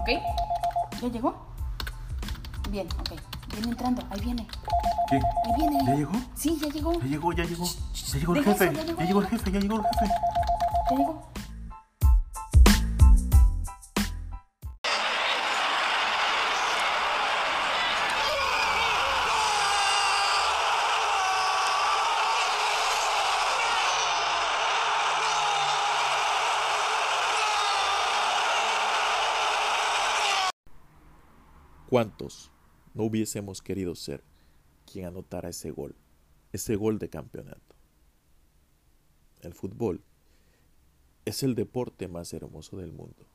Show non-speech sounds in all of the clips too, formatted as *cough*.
¿Ok? ¿Ya llegó? Bien, ok. Viene entrando, ahí viene. ¿Qué? Ahí viene. ¿Ya llegó? Sí, ya llegó. Ya llegó, ya llegó. Ya llegó el jefe. ya llegó, el jefe, ya llegó el jefe. Ya llegó. ¿Cuántos no hubiésemos querido ser quien anotara ese gol? Ese gol de campeonato. El fútbol es el deporte más hermoso del mundo.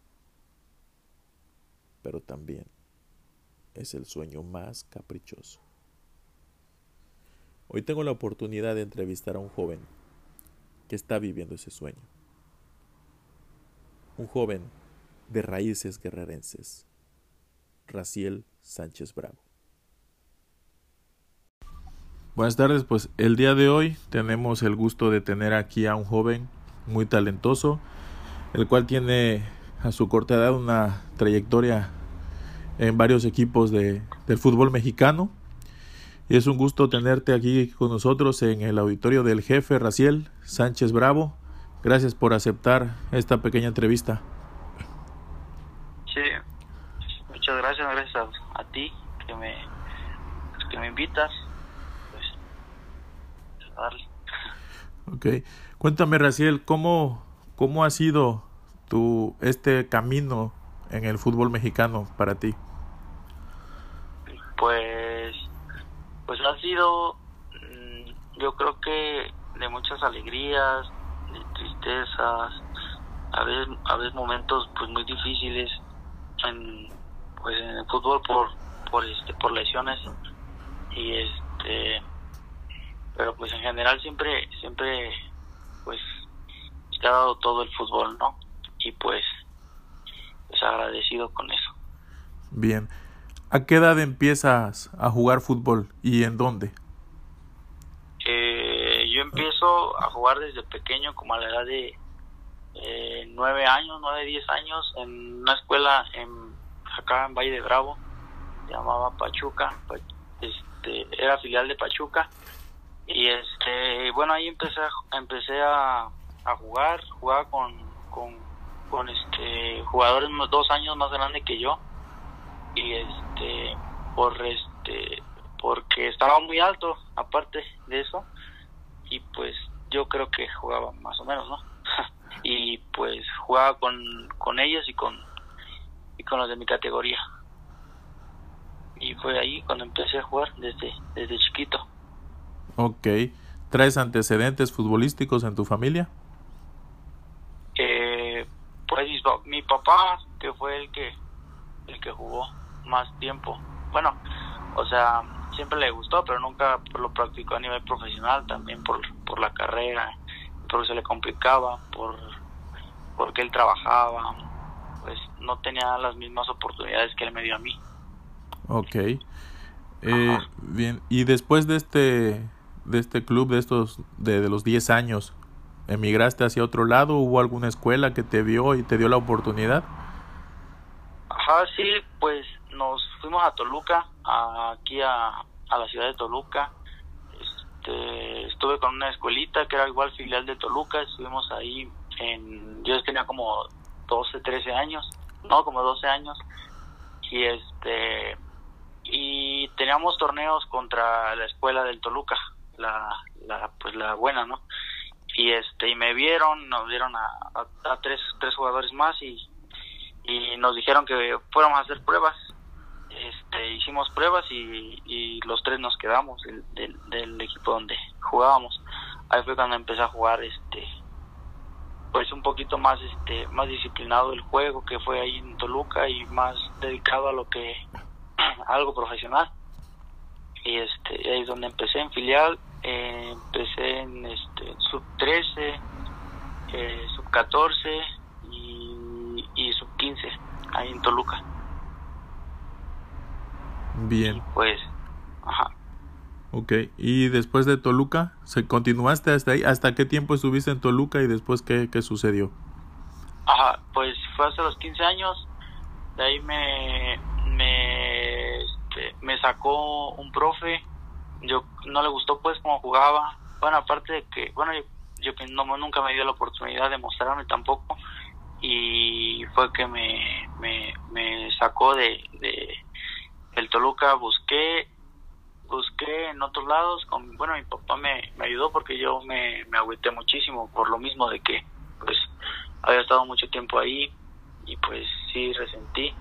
Pero también es el sueño más caprichoso. Hoy tengo la oportunidad de entrevistar a un joven que está viviendo ese sueño. Un joven de raíces guerrerenses. Raciel Sánchez Bravo. Buenas tardes, pues el día de hoy tenemos el gusto de tener aquí a un joven muy talentoso, el cual tiene a su corta edad una trayectoria en varios equipos de, del fútbol mexicano. Y es un gusto tenerte aquí con nosotros en el auditorio del jefe Raciel Sánchez Bravo. Gracias por aceptar esta pequeña entrevista. Sí, muchas gracias, gracias a, a ti que me, que me invitas. Pues, a darle. Ok. Cuéntame, Raciel, ¿cómo, cómo ha sido tu, este camino en el fútbol mexicano para ti? Pues, pues ha sido, mm, yo creo que de muchas alegrías, de tristezas, a veces, a veces momentos pues muy difíciles en, pues en el fútbol por, por este, por lesiones y este, pero pues en general siempre, siempre pues te ha dado todo el fútbol, ¿no? Y pues, pues agradecido con eso. Bien. ¿A qué edad empiezas a jugar fútbol y en dónde? Eh, yo empiezo a jugar desde pequeño, como a la edad de eh, nueve años, nueve, diez años, en una escuela en, acá en Valle de Bravo, se llamaba Pachuca, Pa- este, era filial de Pachuca, y este, bueno, ahí empecé a, empecé a, a jugar, jugaba con, con, con este, jugadores dos años más grandes que yo, y este, por este, porque estaba muy alto, aparte de eso, y pues yo creo que jugaba más o menos, ¿no? *laughs* y pues jugaba con, con ellos y con y con los de mi categoría. Y fue ahí cuando empecé a jugar desde desde chiquito. Ok. ¿Traes antecedentes futbolísticos en tu familia? Eh, pues mi, pa- mi papá que fue el que el que jugó más tiempo. Bueno, o sea, siempre le gustó, pero nunca lo practicó a nivel profesional, también por, por la carrera, porque se le complicaba, por porque él trabajaba, pues no tenía las mismas oportunidades que él me dio a mí. Ok. Eh, bien. ¿Y después de este, de este club, de estos, de, de los 10 años, emigraste hacia otro lado? ¿Hubo alguna escuela que te vio y te dio la oportunidad? Ajá, sí, pues nos fuimos a Toluca, a- aquí a, a la ciudad de Toluca. Este, estuve con una escuelita que era igual filial de Toluca, estuvimos ahí en, yo tenía como 12, 13 años, no, como 12 años. Y este, y teníamos torneos contra la escuela del Toluca, la, la, pues la buena, ¿no? Y este, y me vieron, nos dieron a, tres, tres jugadores más y, y nos dijeron que fuéramos a hacer pruebas. Este, hicimos pruebas y, y los tres nos quedamos del, del equipo donde jugábamos. Ahí fue cuando empecé a jugar este pues un poquito más este más disciplinado el juego que fue ahí en Toluca y más dedicado a lo que a *clears throat* algo profesional. Y este ahí es donde empecé en filial, eh, empecé en este sub 13, eh, sub 14 y, y sub 15 ahí en Toluca. Bien. Pues, ajá. Ok. ¿Y después de Toluca, se continuaste hasta ahí? ¿Hasta qué tiempo estuviste en Toluca y después qué, qué sucedió? Ajá, pues fue hasta los 15 años de ahí me me este, me sacó un profe yo no le gustó pues cómo jugaba bueno aparte de que bueno yo, que no nunca me dio la oportunidad de mostrarme tampoco y fue que me, me, me sacó de, de el Toluca busqué busqué en otros lados con bueno mi papá me, me ayudó porque yo me, me agüité muchísimo por lo mismo de que pues había estado mucho tiempo ahí y pues sí resentí.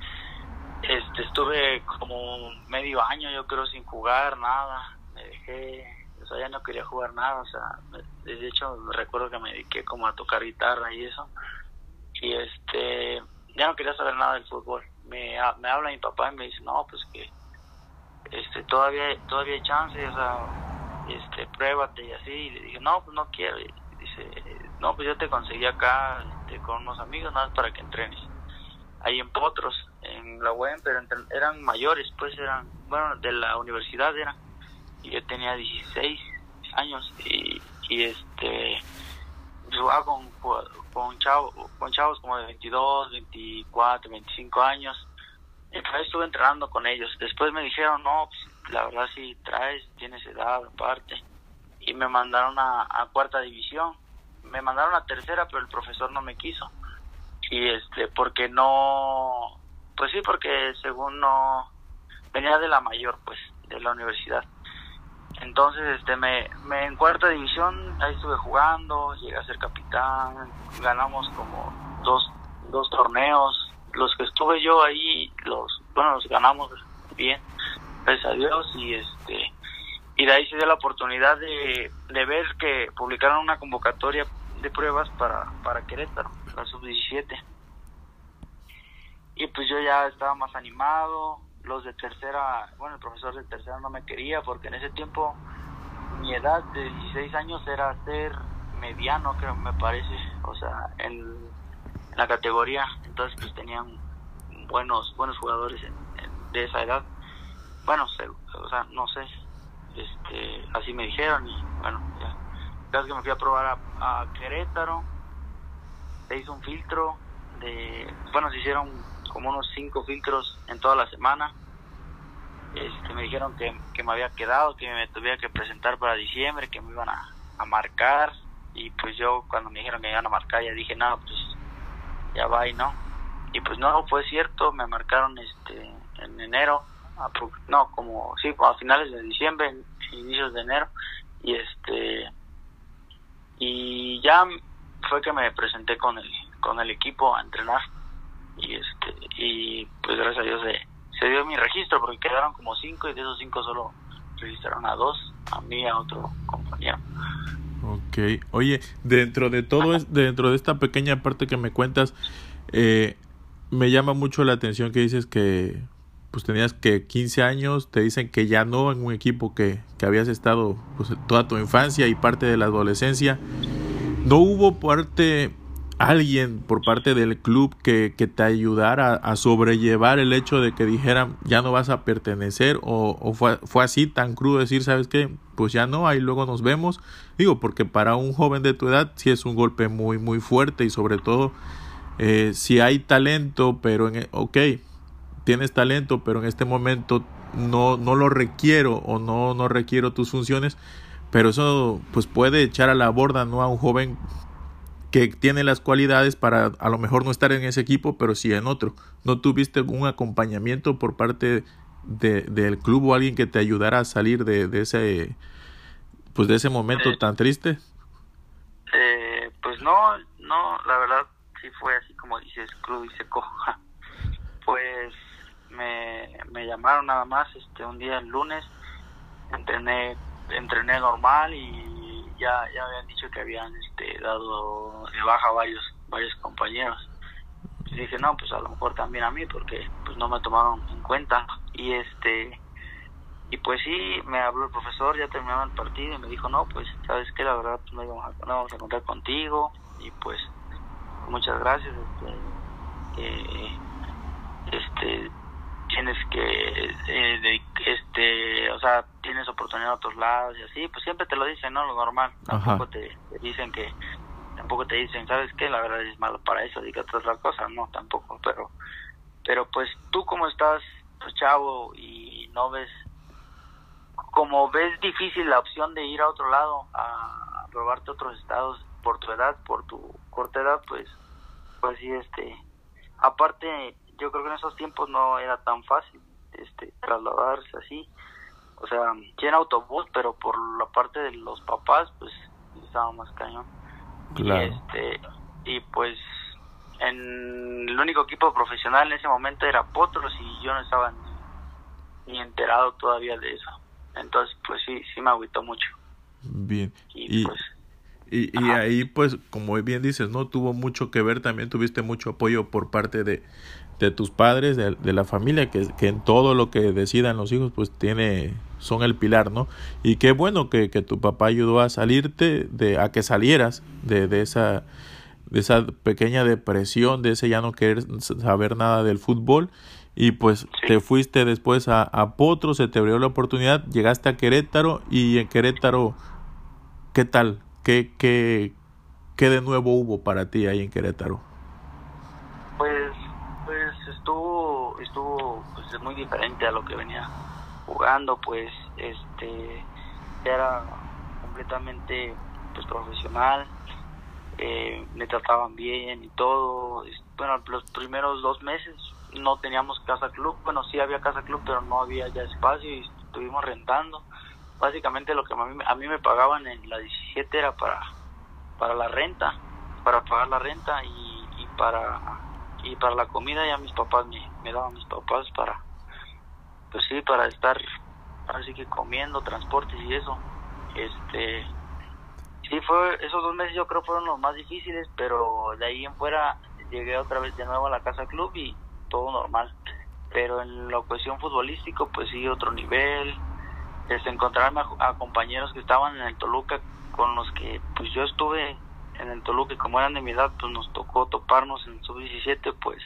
Este estuve como medio año yo creo sin jugar nada me dejé o sea ya no quería jugar nada o sea de hecho recuerdo que me dediqué como a tocar guitarra y eso. Y este ya no quería saber nada del fútbol. Me, me habla mi papá y me dice no pues que este todavía todavía hay chance este pruébate y así. Y le dije no pues no quiero dice no pues yo te conseguí acá este, con unos amigos nada más para que entrenes ahí en Potros en la UEM pero eran mayores pues eran bueno de la universidad eran. Y yo tenía 16 años y, y este jugaba con, con, chavos, con chavos como de 22, 24, 25 años. Y pues estuve entrenando con ellos. Después me dijeron, no, pues, la verdad si traes, tienes edad aparte. Y me mandaron a, a cuarta división. Me mandaron a tercera, pero el profesor no me quiso. Y este, porque no, pues sí, porque según no, venía de la mayor, pues, de la universidad. Entonces, este, me, me en cuarta división, ahí estuve jugando, llegué a ser capitán, ganamos como dos, dos torneos. Los que estuve yo ahí, los, bueno, los ganamos bien, gracias a Dios, y este, y de ahí se dio la oportunidad de, de ver que publicaron una convocatoria de pruebas para, para Querétaro, la sub-17. Y pues yo ya estaba más animado, los de tercera, bueno, el profesor de tercera no me quería porque en ese tiempo mi edad de 16 años era ser mediano, creo, me parece, o sea, en, la categoría, entonces pues tenían buenos buenos jugadores de esa edad. Bueno, o sea, no sé, este, así me dijeron y bueno, ya. Casi que me fui a probar a, a Querétaro, se hizo un filtro de, bueno, se hicieron como unos cinco filtros en toda la semana. Este, me dijeron que, que me había quedado, que me tuviera que presentar para diciembre, que me iban a, a marcar. Y pues yo cuando me dijeron que me iban a marcar ya dije, no, pues ya va y no. Y pues no, fue cierto, me marcaron este en enero, no, como, sí, a finales de diciembre, inicios de enero. Y este, y ya fue que me presenté con el, con el equipo a entrenar y este y pues gracias a Dios se, se dio mi registro porque quedaron como cinco y de esos cinco solo registraron a dos, a mí a otro compañero. Ok, oye, dentro de todo, es, dentro de esta pequeña parte que me cuentas, eh, me llama mucho la atención que dices que pues tenías que 15 años, te dicen que ya no en un equipo que, que habías estado pues toda tu infancia y parte de la adolescencia. No hubo parte alguien por parte del club que, que te ayudara a, sobrellevar el hecho de que dijeran ya no vas a pertenecer o, fue, fue, así tan crudo decir sabes qué pues ya no ahí luego nos vemos digo porque para un joven de tu edad sí es un golpe muy muy fuerte y sobre todo eh, si hay talento pero en ok tienes talento pero en este momento no no lo requiero o no no requiero tus funciones pero eso pues puede echar a la borda no a un joven que tiene las cualidades para a lo mejor no estar en ese equipo, pero sí en otro. ¿No tuviste un acompañamiento por parte de, del club o alguien que te ayudara a salir de, de ese pues de ese momento Eh, tan triste? Eh, pues no, no, la verdad sí fue así como dices, crudo y seco. Pues me, me llamaron nada más este un día el lunes, entrené, entrené normal y ya, ya habían dicho que habían este dado de baja varios, varios compañeros. Y dije, no, pues a lo mejor también a mí, porque pues no me tomaron en cuenta. Y este y pues sí, me habló el profesor, ya terminaba el partido y me dijo, no, pues sabes que la verdad pues, no, íbamos a, no vamos a contar contigo y pues muchas gracias. Este, este tienes que eh, de, este o sea tienes oportunidad en otros lados y así pues siempre te lo dicen no lo normal. Tampoco te, te, dicen que tampoco te dicen sabes qué la verdad es malo para eso dígate otra cosa no tampoco pero pero pues tú como estás pues, chavo y no ves como ves difícil la opción de ir a otro lado a, probarte otros estados por tu edad por tu corta edad pues pues sí este aparte yo creo que en esos tiempos no era tan fácil este trasladarse así o sea sí en autobús pero por la parte de los papás pues estaba más cañón Claro. y este y pues en el único equipo profesional en ese momento era Potros y yo no estaba ni, ni enterado todavía de eso entonces pues sí sí me agüitó mucho Bien. y, Y, pues y, y ahí, pues, como bien dices, ¿no? Tuvo mucho que ver, también tuviste mucho apoyo por parte de, de tus padres, de, de la familia, que, que en todo lo que decidan los hijos, pues, tiene, son el pilar, ¿no? Y qué bueno que, que tu papá ayudó a salirte, de, a que salieras de, de esa de esa pequeña depresión, de ese ya no querer saber nada del fútbol y pues Sí. te fuiste después a, a Potro, se te abrió la oportunidad, llegaste a Querétaro y en Querétaro, ¿qué tal? ¿Qué, qué, qué de nuevo hubo para ti ahí en Querétaro? pues pues estuvo pues muy diferente a lo que venía jugando pues este era completamente pues profesional eh, me trataban bien y todo bueno los primeros dos meses no teníamos casa club bueno sí había casa club pero no había ya espacio y estuvimos rentando. Básicamente lo que a mí, a mí me pagaban en la 17 era para para la renta para pagar la renta y, y para y para la comida ya mis papás me, me daban mis papás para pues sí para estar así que comiendo transportes y eso. Este sí fue esos dos meses yo creo fueron los más difíciles pero de ahí en fuera llegué otra vez de nuevo a la casa club y todo normal. Pero en la cuestión futbolístico pues sí otro nivel. Este encontrarme a, a compañeros que estaban en el Toluca con los que pues yo estuve en el Toluca como eran de mi edad pues nos tocó toparnos en sub 17 pues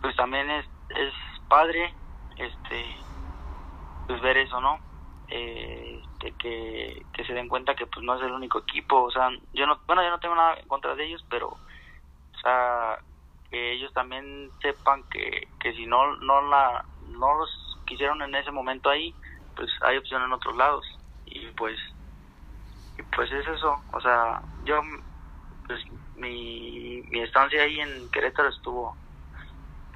pues también es es padre este pues ver eso no eh, este, que, que se den cuenta que pues no es el único equipo o sea yo no bueno yo no tengo nada en contra de ellos pero o sea que ellos también sepan que, que si no no la no los quisieron en ese momento ahí pues hay opción en otros lados. Y pues y pues es eso o sea yo pues mi, mi estancia ahí en Querétaro estuvo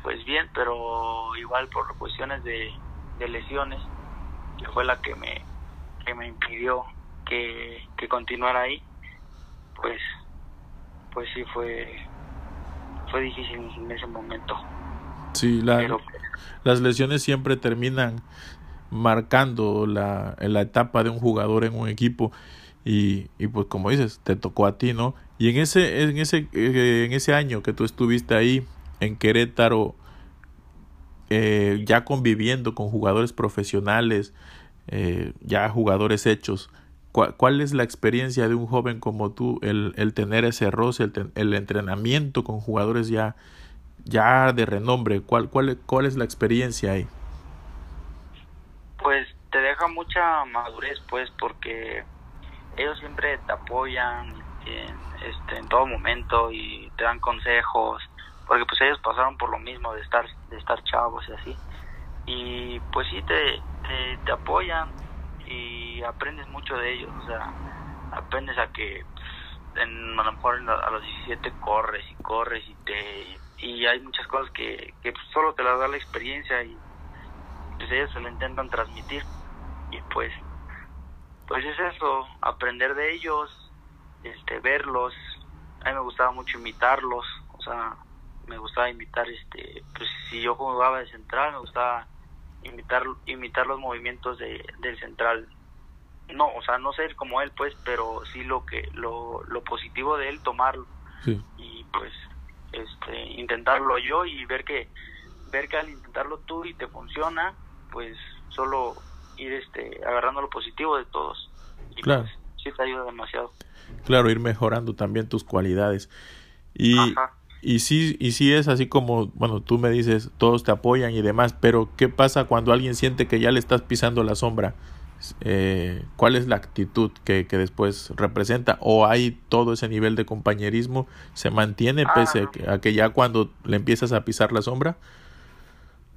pues bien pero igual por cuestiones de, de lesiones que fue la que me que me impidió que, que continuara ahí pues pues sí fue fue difícil en ese momento. Sí, la, pero las lesiones siempre terminan marcando la, la etapa de un jugador en un equipo y, y pues como dices, te tocó a ti, ¿no? Y en ese, en ese, eh, en ese año que tú estuviste ahí en Querétaro, eh, ya conviviendo con jugadores profesionales, eh, ya jugadores hechos, ¿cuál, ¿cuál es la experiencia de un joven como tú, el, el tener ese roce, el, el entrenamiento con jugadores ya, ya de renombre? ¿Cuál, cuál, ¿Cuál es la experiencia ahí? pues te deja mucha madurez pues porque ellos siempre te apoyan en, este en todo momento y te dan consejos porque pues ellos pasaron por lo mismo de estar de estar chavos y así. Y pues sí te, te, apoyan y aprendes mucho de ellos o sea aprendes a que pues, en, a lo mejor a los 17 corres y corres y te y hay muchas cosas que, que pues, solo te las da la experiencia y pues ellos se lo intentan transmitir. Y pues pues es eso aprender de ellos este verlos. A mí me gustaba mucho imitarlos o sea me gustaba imitar este pues si yo jugaba de central me gustaba imitar imitar los movimientos de del central. No o sea no ser como él pues pero sí lo que lo, lo positivo de él tomarlo. Sí. y pues este intentarlo yo y ver que ver que al intentarlo tú y te funciona pues solo ir este agarrando lo positivo de todos y Claro. pues sí te ayuda demasiado Claro, ir mejorando también tus cualidades. Y, Ajá. y sí, y sí es así como, bueno, tú me dices, todos te apoyan y demás, pero ¿qué pasa cuando alguien siente que ya le estás pisando la sombra? Eh, ¿Cuál es la actitud que, que después representa? ¿O hay todo ese nivel de compañerismo? ¿Se mantiene Ah, pese a no. que, a que ya cuando le empiezas a pisar la sombra?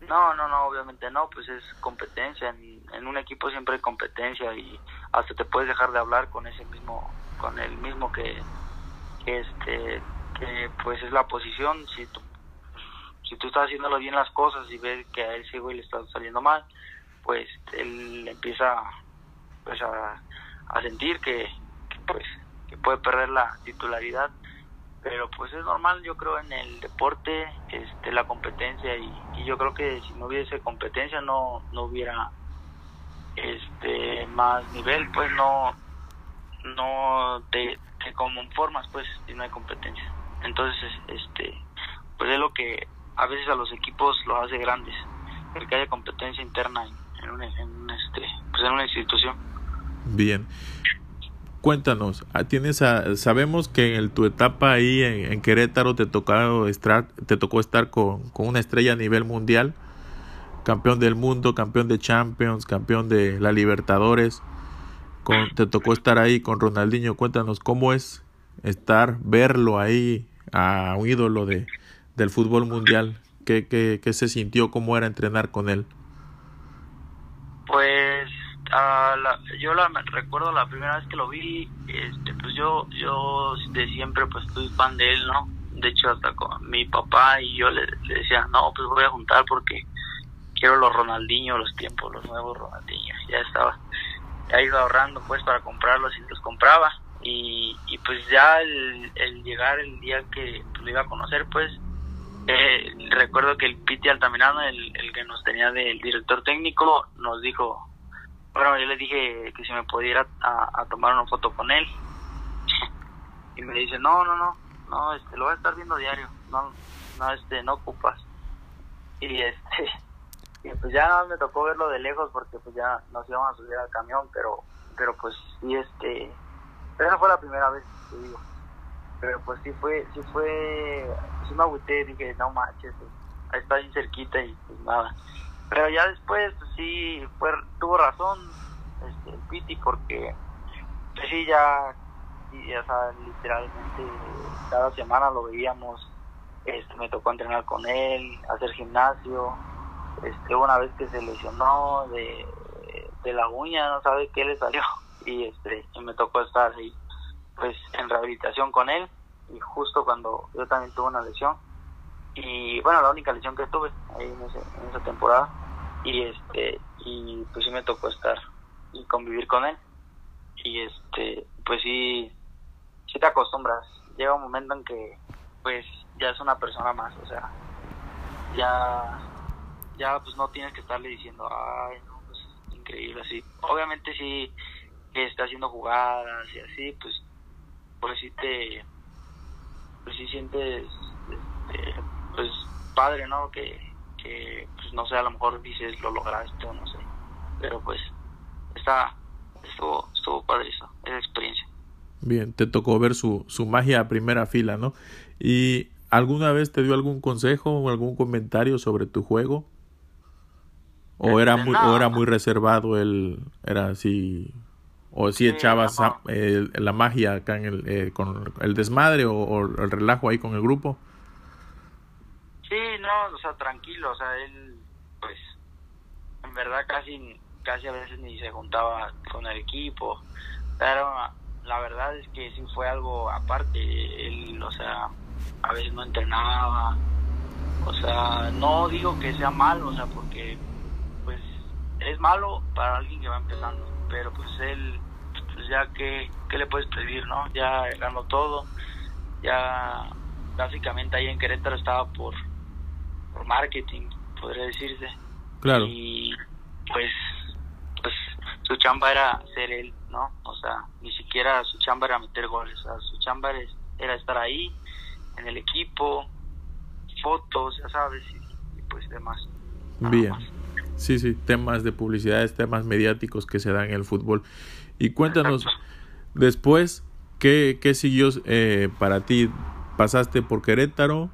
No, no, no, obviamente no, pues es competencia. En, un equipo siempre hay competencia y hasta te puedes dejar de hablar con ese mismo, con el mismo que, que este, que pues es la posición. Si tú, si tú estás haciéndolo bien las cosas y ves que a ese güey le está saliendo mal, pues él empieza pues a, sentir que, pues que puede perder la titularidad pero pues es normal yo creo en el deporte este la competencia y, yo creo que si no hubiese competencia no no hubiera este más nivel pues no no te, te conformas pues si no hay competencia. Entonces este pues es lo que a veces a los equipos los hace grandes el que haya competencia interna en, en, un, en este pues en una institución. Bien cuéntanos, ah, tienes a, sabemos que en tu etapa ahí en, Querétaro te tocó estar, te tocó estar con, con, una estrella a nivel mundial, campeón del mundo, campeón de Champions, campeón de la Libertadores, te tocó estar ahí con Ronaldinho, cuéntanos cómo es estar, verlo ahí a un ídolo de, del fútbol mundial, ¿Qué, qué, qué se sintió, cómo era entrenar con él. Pues Uh, la, yo la recuerdo la primera vez que lo vi este pues yo yo de siempre pues estoy fan de él no de hecho hasta con mi papá y yo le, le decía no pues voy a juntar porque quiero los Ronaldinho los tiempos los nuevos Ronaldinho ya estaba ya iba ahorrando pues para comprarlos y los compraba. Y, y pues ya el, llegar el día que pues, lo iba a conocer pues eh, recuerdo que el Piti Altamirano el que nos tenía del director técnico nos dijo bueno, yo le dije que si me pudiera a, tomar una foto con él. y me dice, no, no, no, no, este, lo voy a estar viendo diario, no, no, este, no ocupas. Y este, *laughs* y pues ya me tocó verlo de lejos porque pues ya nos íbamos a subir al camión, pero, pero pues sí, este, esa fue la primera vez que digo. Pero pues sí fue, sí fue, sí me agüité, dije, no manches, ahí está bien cerquita y pues nada pero ya después pues, sí fue tuvo razón este, el Piti porque pues sí ya, ya sea, literalmente cada semana lo veíamos este me tocó entrenar con él hacer gimnasio este una vez que se lesionó de, de la uña no sabe qué le salió *laughs* y este me tocó estar ahí pues en rehabilitación con él y justo cuando yo también tuve una lesión y bueno la única lesión que tuve ahí en, ese, en esa temporada y este y pues sí me tocó estar y convivir con él y este pues sí sí te acostumbras llega un momento en que pues ya es una persona más o sea ya ya pues no tienes que estarle diciendo ay no pues increíble así. Obviamente sí que está haciendo jugadas y así pues pues sí te pues sí sientes este, pues padre no que que pues no sé a lo mejor dices lo lograste o no sé. Pero pues está estuvo estuvo padre eso esa experiencia. Bien te tocó ver su su magia a primera fila no y alguna vez te dio algún consejo o algún comentario sobre tu juego o era muy no. o era muy reservado él era así o si sí, echabas no. el, la magia acá en el eh, con el desmadre o, o el relajo ahí con el grupo Sí, no, o sea, tranquilo, o sea, él, pues, en verdad casi, casi a veces ni se juntaba con el equipo, pero la verdad es que sí fue algo aparte, él, o sea, a veces no entrenaba, o sea, no digo que sea malo, o sea, porque, pues, es malo para alguien que va empezando, pero pues él, pues ya que, ¿qué le puedes pedir, no? Ya ganó todo, ya básicamente ahí en Querétaro estaba por por marketing, podría decirse. Claro. Y pues, pues su chamba era ser él, ¿no? O sea, ni siquiera su chamba era meter goles, o sea, su chamba era estar ahí, en el equipo, fotos, ya sabes, y, y pues demás. Bien. Más. Sí, sí, temas de publicidades, temas mediáticos que se dan en el fútbol. Y cuéntanos, Exacto. después, ¿qué, qué siguió eh, para ti? ¿Pasaste por Querétaro?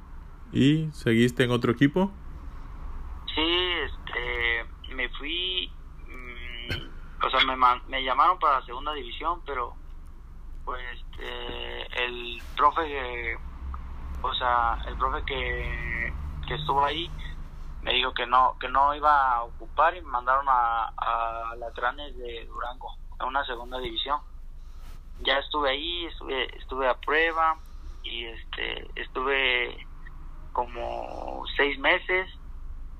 ¿Y seguiste en otro equipo? Sí, este, me fui, mmm, o sea, me, me llamaron para la segunda división, pero pues este, el profe, que, o sea, el profe que, que estuvo ahí me dijo que no que no iba a ocupar y me mandaron a, a Latranes de Durango a una segunda división ya estuve ahí estuve estuve a prueba y este estuve como seis meses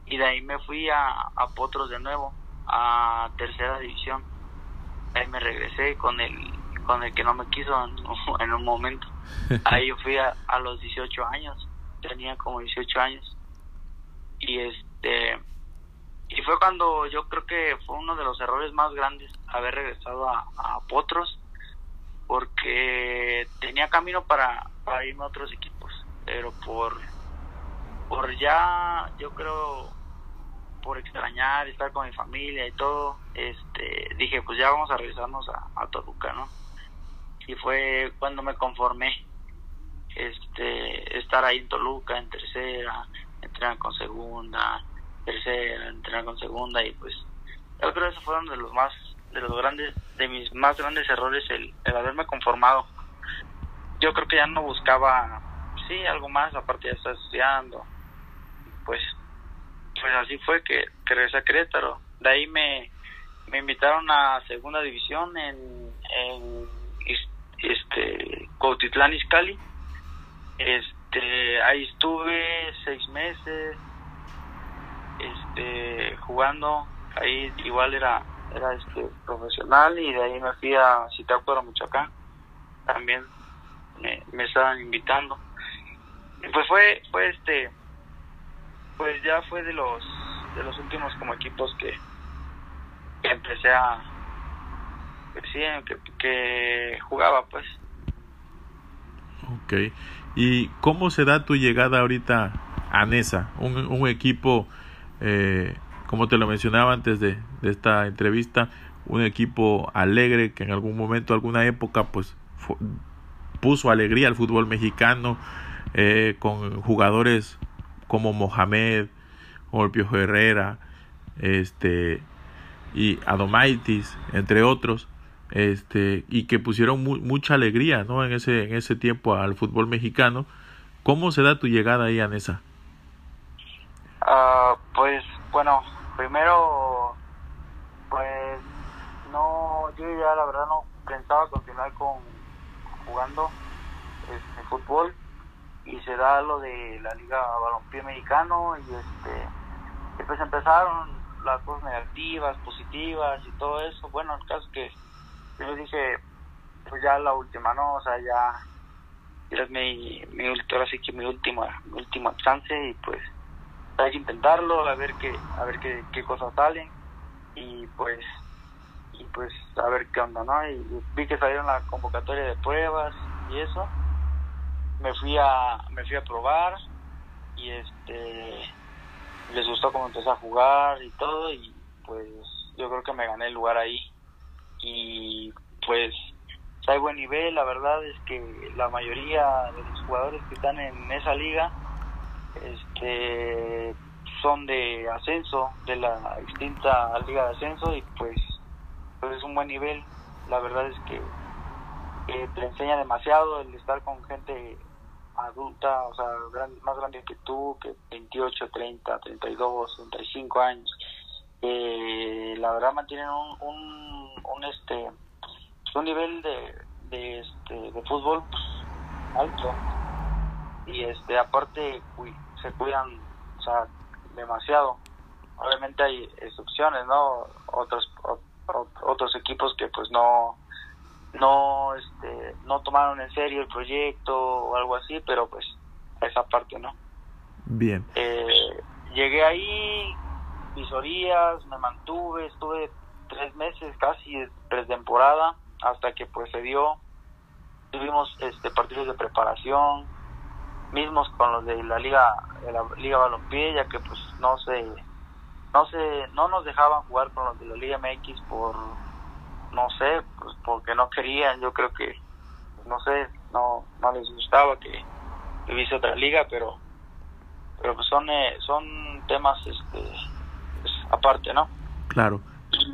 y de ahí me fui a, a Potros de nuevo a tercera división. Ahí me regresé con el con el que no me quiso en, un *laughs* momento. *laughs* Ahí fui a, a los 18 años tenía como 18 años. Y este y fue cuando yo creo que fue uno de los errores más grandes haber regresado a, a Potros porque tenía camino para, para irme a otros equipos pero por por ya yo creo por extrañar estar con mi familia y todo este dije pues ya vamos a regresarnos a, Toluca no y fue cuando me conformé este estar ahí en Toluca en tercera entrenar con segunda, tercera, entrenar con segunda y pues yo creo que esos fueron de los más, de los grandes, de mis más grandes errores el, el haberme conformado. Yo creo que ya no buscaba, sí, algo más, aparte de estar estudiando. Pues, pues así fue que, regresé a Querétaro. De ahí me, me invitaron a segunda división en, en este Cuautitlán Izcalli. Este, ahí estuve seis meses este jugando ahí igual era era este profesional y de ahí me fui a Zitácuaro Michoacán también me, me estaban invitando pues fue fue este pues ya fue de los de los últimos como equipos que, que empecé a pues sí, que, jugaba pues Ok. ¿Y cómo se da tu llegada ahorita a NESA? Un, un equipo, eh, como te lo mencionaba antes de, de, esta entrevista, un equipo alegre que en algún momento, alguna época, pues puso alegría al fútbol mexicano eh, con jugadores como Mohamed, como Herrera, este, y Adomaitis, entre otros este y que pusieron mucha alegría ¿no? en ese en ese tiempo al fútbol mexicano. Cómo se da tu llegada ahí a Nesa uh, pues bueno primero pues no yo ya la verdad no pensaba continuar con jugando este fútbol y se da lo de la liga balompié mexicano y este y pues empezaron las cosas negativas positivas y todo eso bueno el caso que yo dije, pues ya la última, ¿no? O sea, ya, es mi, mi, ahora sí que mi última, mi última chance y pues hay que intentarlo, a ver qué, a ver qué, qué cosas salen y pues, y pues a ver qué onda, ¿no? Y vi que salieron la convocatoria de pruebas y eso, me fui a, me fui a probar y este, les gustó cómo empecé a jugar y todo y pues yo creo que me gané el lugar ahí. Y pues hay buen nivel, la verdad es que la mayoría de los jugadores que están en esa liga este son de ascenso, de la extinta liga de ascenso y pues, pues es un buen nivel, la verdad es que, te enseña demasiado el estar con gente adulta, o sea, más grande que tú, que 28, 30, 32, 35 años, eh, la verdad mantienen un, un, un este un nivel de, de este de fútbol pues, alto. Y este aparte se cuidan o sea demasiado. Obviamente hay excepciones no otros otros equipos que pues no no este no tomaron en serio el proyecto o algo así pero pues esa parte no. Bien. Eh, llegué ahí visorías, me mantuve, estuve tres meses casi pretemporada hasta que pues se dio, tuvimos este partidos de preparación, mismos con los de la liga, de la liga balompié, ya que pues no se, no se, no nos dejaban jugar con los de la liga MX por, no sé, pues porque no querían, yo creo que, no sé, no, no les gustaba que hubiese otra liga, pero, pero pues son, eh, son temas, este, aparte, ¿no? Claro.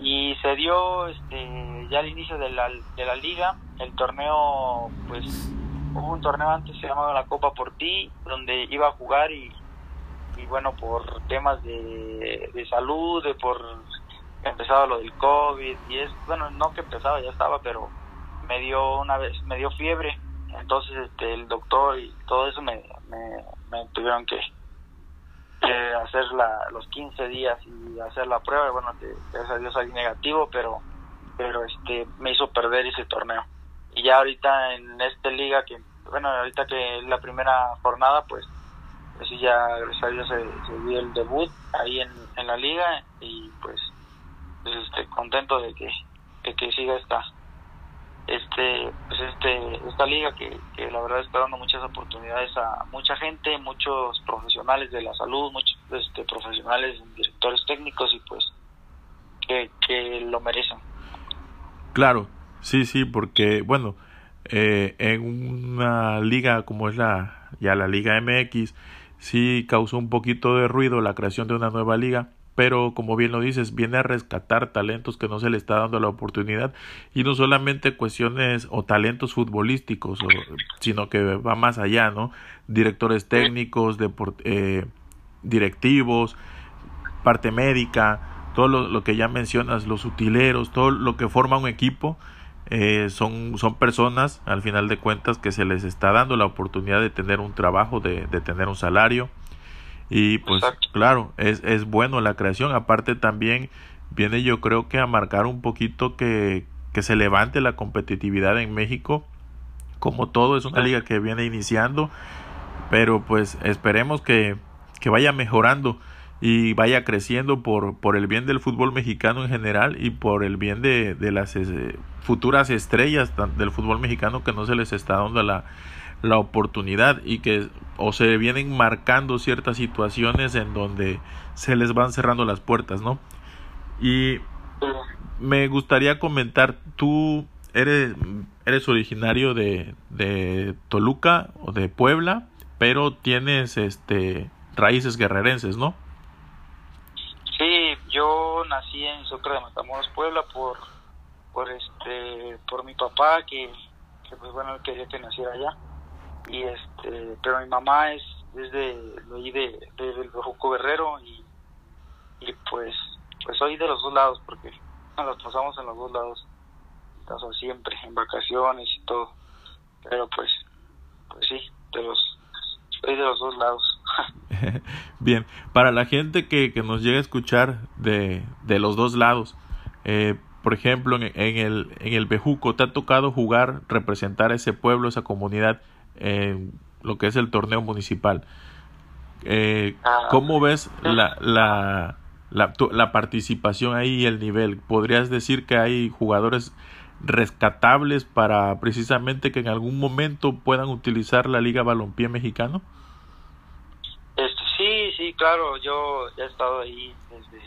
Y se dio este, ya al inicio de la, de la liga, el torneo, pues hubo un torneo antes se llamaba la Copa por ti, donde iba a jugar y, y bueno, por temas de, de salud, de por empezaba lo del COVID y es, bueno, no que empezaba, ya estaba, pero me dio una vez, me dio fiebre, entonces este, el doctor y todo eso me, me, tuvieron que, hacer la, los 15 días y hacer la prueba, bueno, gracias a Dios salí negativo, pero, pero este, me hizo perder ese torneo. Y ya ahorita en esta liga que, bueno, ahorita que es la primera jornada, pues así ya gracias Dios se, dio el debut ahí en, en la liga y pues, pues este, contento de que, de que siga esta este pues este esta liga que, que, la verdad está dando muchas oportunidades a mucha gente muchos profesionales de la salud muchos este, profesionales directores técnicos y pues que, que lo merecen. Claro sí sí porque bueno eh, en una liga como es la ya la liga MX sí causó un poquito de ruido la creación de una nueva liga pero como bien lo dices, viene a rescatar talentos que no se le está dando la oportunidad y no solamente cuestiones o talentos futbolísticos, sino que va más allá, ¿no? Directores técnicos, eh, directivos, parte médica, todo lo, que ya mencionas, los utileros, todo lo que forma un equipo, eh, son, son personas, al final de cuentas, que se les está dando la oportunidad de tener un trabajo, de, de tener un salario y pues claro, es, es bueno la creación. Aparte también viene yo creo que a marcar un poquito que, que se levante la competitividad en México. Como todo es una liga que viene iniciando, pero pues esperemos que, que vaya mejorando y vaya creciendo por, por el bien del fútbol mexicano en general y por el bien de, de las eh, futuras estrellas del fútbol mexicano que no se les está dando la, la oportunidad y que o se vienen marcando ciertas situaciones en donde se les van cerrando las puertas, ¿no? Y me gustaría comentar, tú eres, eres originario de, de Toluca o de Puebla, pero tienes este raíces guerrerenses, ¿no? Sí, yo nací en Sucre de Matamoros, Puebla, por, por este, por mi papá que, que pues bueno, quería que naciera allá y este pero mi mamá es, es de de, de, del Bejuco Guerrero y, y pues pues soy de los dos lados porque nos pasamos en los dos lados caso siempre en vacaciones y todo. Pero pues pues sí de los soy de los dos lados. *laughs* Bien para la gente que, que nos llega a escuchar de, de los dos lados eh, por ejemplo en, en el en el Bejuco te ha tocado jugar representar a ese pueblo esa comunidad en lo que es el torneo municipal. Eh, ah. ¿Cómo ves la, la, la, la, participación ahí y el nivel? ¿Podrías decir que hay jugadores rescatables para precisamente que en algún momento puedan utilizar la Liga Balompié Mexicano? Este, sí, sí, claro, yo he estado ahí desde,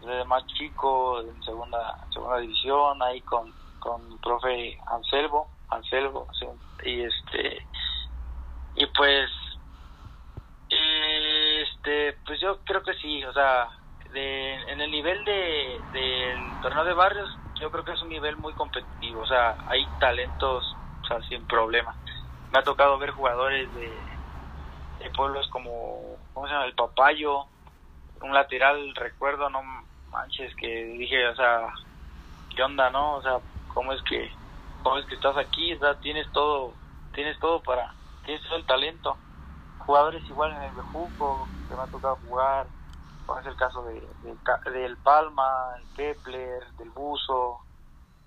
desde más chico, en segunda, segunda división, ahí con, con el profe Anselmo, Anselmo, y este y pues este pues yo creo que sí o sea de, en el nivel de del torneo de barrios yo creo que es un nivel muy competitivo o sea hay talentos o sea sin problema. Me ha tocado ver jugadores de, pueblos como cómo se llama el papayo un lateral recuerdo no manches que dije o sea qué onda no o sea cómo es que cómo es que estás aquí tienes todo tienes todo para, tienes todo el talento. Jugadores igual en el Bejuco, que me ha tocado jugar, como es el caso de, del Palma, el Kepler, del Buzo,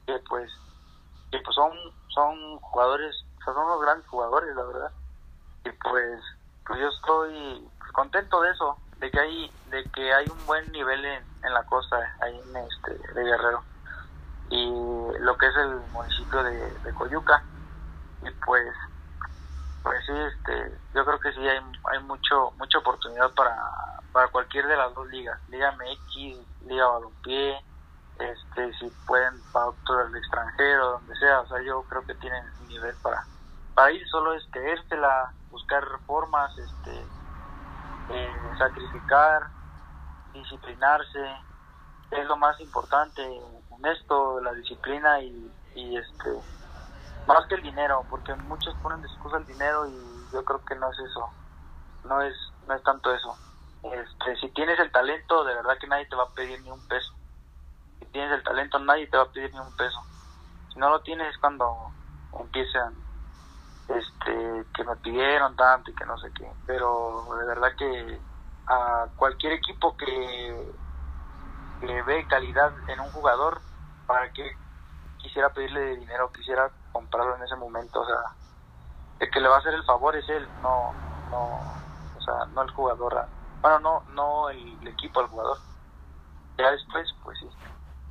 que pues, que pues son, son jugadores, son unos grandes jugadores, la verdad. Y pues, pues yo estoy contento de eso, de que hay, de que hay un buen nivel en, en la costa, ahí en este, de Guerrero. Y lo que es el municipio de, de Coyuca. Y pues pues sí este yo creo que sí hay, hay mucho mucha oportunidad para para cualquier de las dos ligas liga MX liga balompié este si pueden para otro del extranjero donde sea o sea yo creo que tienen nivel para para ir solo es la buscar formas este eh, sacrificar disciplinarse es lo más importante en esto la disciplina y, y este más que el dinero, porque muchos ponen de excusa el dinero y yo creo que no es eso. no es, no es tanto eso. Este, si tienes el talento, de verdad que nadie te va a pedir ni un peso. Si tienes el talento, nadie te va a pedir ni un peso. Si no lo tienes es cuando empiezan, este, que me pidieron tanto y que no sé qué. Pero de verdad que a cualquier equipo que, que ve calidad en un jugador, para que quisiera pedirle dinero, quisiera comprarlo en ese momento, o sea, el que le va a hacer el favor es él, no, no, o sea, no el jugador, bueno, no, no el, equipo, el jugador. Ya después, pues sí.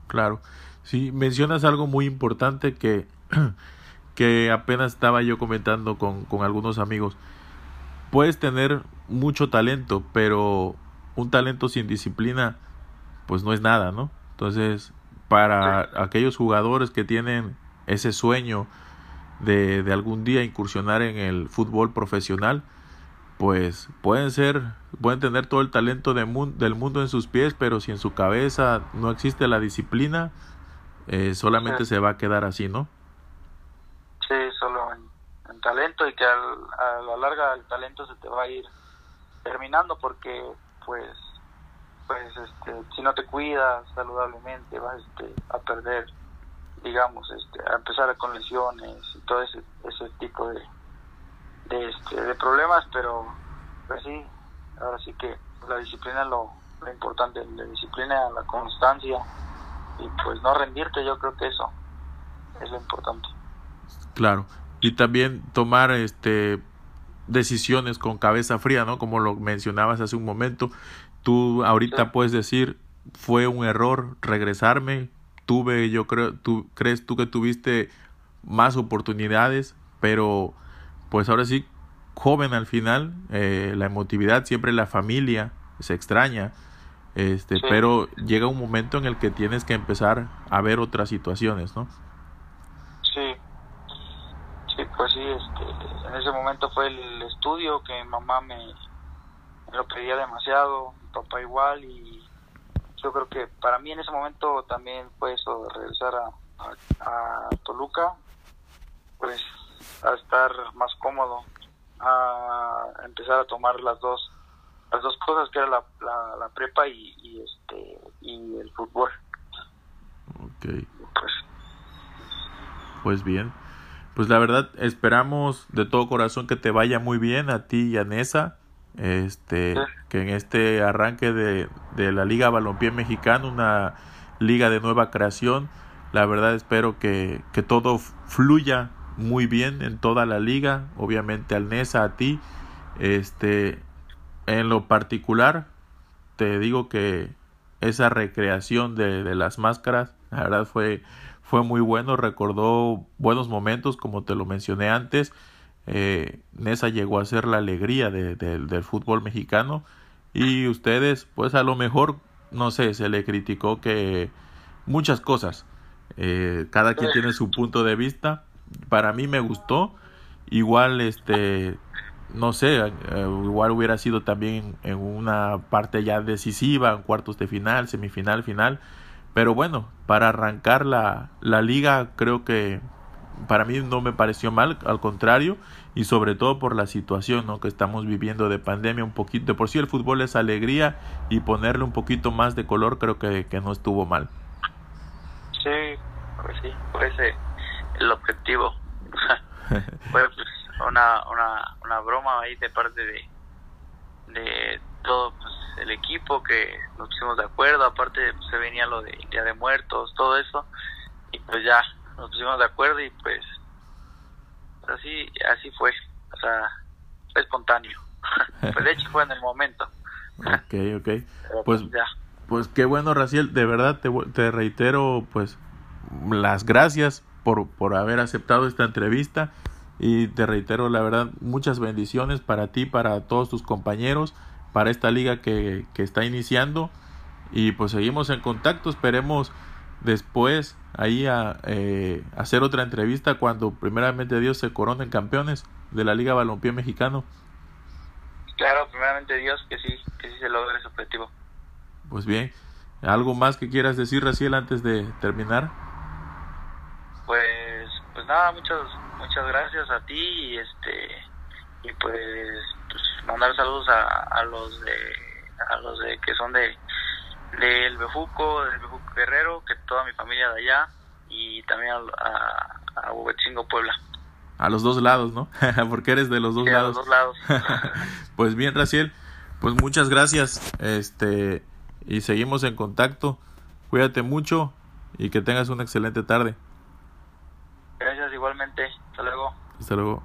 Claro, sí, mencionas algo muy importante que, *clears throat* que apenas estaba yo comentando con, con algunos amigos. Puedes tener mucho talento, pero un talento sin disciplina, pues no es nada, ¿no? Entonces, para aquellos jugadores que tienen ese sueño de, de, algún día incursionar en el fútbol profesional, pues pueden ser, pueden tener todo el talento de del mundo en sus pies, pero si en su cabeza no existe la disciplina, eh, solamente se va a quedar así, ¿no? Sí, solo en, talento y que a la larga el talento se te va a ir terminando porque pues pues este si no te cuidas saludablemente vas este, a perder digamos este a empezar con lesiones y todo ese ese tipo de de este de problemas pero pues sí ahora sí que la disciplina lo, lo importante la disciplina la constancia y pues no rendirte yo creo que eso es lo importante claro y también tomar este decisiones con cabeza fría, ¿no? Como lo mencionabas hace un momento. Tú ahorita puedes decir, fue un error regresarme, tuve, yo creo, tú crees tú que tuviste más oportunidades, pero pues ahora sí, joven al final, eh, la emotividad, siempre la familia se extraña, este, pero llega un momento en el que tienes que empezar a ver otras situaciones, ¿no? Sí, sí, pues sí, este, en ese momento fue el estudio que mi mamá me, lo pedía demasiado, papá igual y yo creo que para mí en ese momento también fue eso regresar a, a, Toluca, pues a estar más cómodo, a empezar a tomar las dos las dos cosas que era la, la, prepa y, y, este y el fútbol. Okay. Pues, pues bien. Pues la verdad, esperamos de todo corazón que te vaya muy bien a ti y a Nessa. Este, que en este arranque de, de la Liga Balompié Mexicano, una liga de nueva creación, la verdad espero que, que todo fluya muy bien en toda la liga. Obviamente al Nesa, a ti. Este, en lo particular, te digo que esa recreación de, de las máscaras, la verdad fue fue muy bueno, recordó buenos momentos, como te lo mencioné antes. Eh, Nesa llegó a ser la alegría de, del fútbol mexicano y ustedes, pues a lo mejor, no sé, se le criticó que muchas cosas. Eh, cada quien tiene su punto de vista. Para mí me gustó. Igual, este, no sé, eh, igual hubiera sido también en una parte ya decisiva, en cuartos de final, semifinal, final. Pero bueno, para arrancar la, la liga creo que para mí no me pareció mal, al contrario, y sobre todo por la situación ¿no? que estamos viviendo de pandemia un poquito. De por sí el fútbol es alegría y ponerle un poquito más de color creo que, que no estuvo mal. Sí, pues sí, fue ese el objetivo. *laughs* fue pues, una, una, una broma ahí de parte de, de todo pues, el equipo que nos pusimos de acuerdo, aparte pues, se venía lo de Día de Muertos, todo eso, y pues ya nos pusimos de acuerdo y pues así así fue, o sea, fue espontáneo. *laughs* pues de hecho fue en el momento. ok, ok. *laughs* Pues, pues, ya. pues qué bueno, Raciel, de verdad te, te reitero pues las gracias por, por haber aceptado esta entrevista y te reitero la verdad muchas bendiciones para ti, para todos tus compañeros para esta liga que, que está iniciando. Y pues seguimos en contacto, esperemos después ahí a eh, hacer otra entrevista cuando primeramente Dios se coronen campeones de la Liga Balompié Mexicano. Claro, primeramente Dios que sí, que sí se logre ese objetivo. Pues bien, ¿algo más que quieras decir, Raciel, antes de terminar? Pues, pues nada, muchas, muchas gracias a ti y este, y pues, pues mandar saludos a, a los de a los de que son de del Bejuco, del Bejuco Guerrero, que toda mi familia de allá y también a, a, a Puebla. A los dos lados, ¿no? *laughs* Porque eres de los dos Sí, a lados. los dos lados. *laughs* Pues bien, Raciel, pues muchas gracias. Este, y seguimos en contacto. Cuídate mucho y que tengas una excelente tarde. Gracias igualmente. Hasta luego. Hasta luego.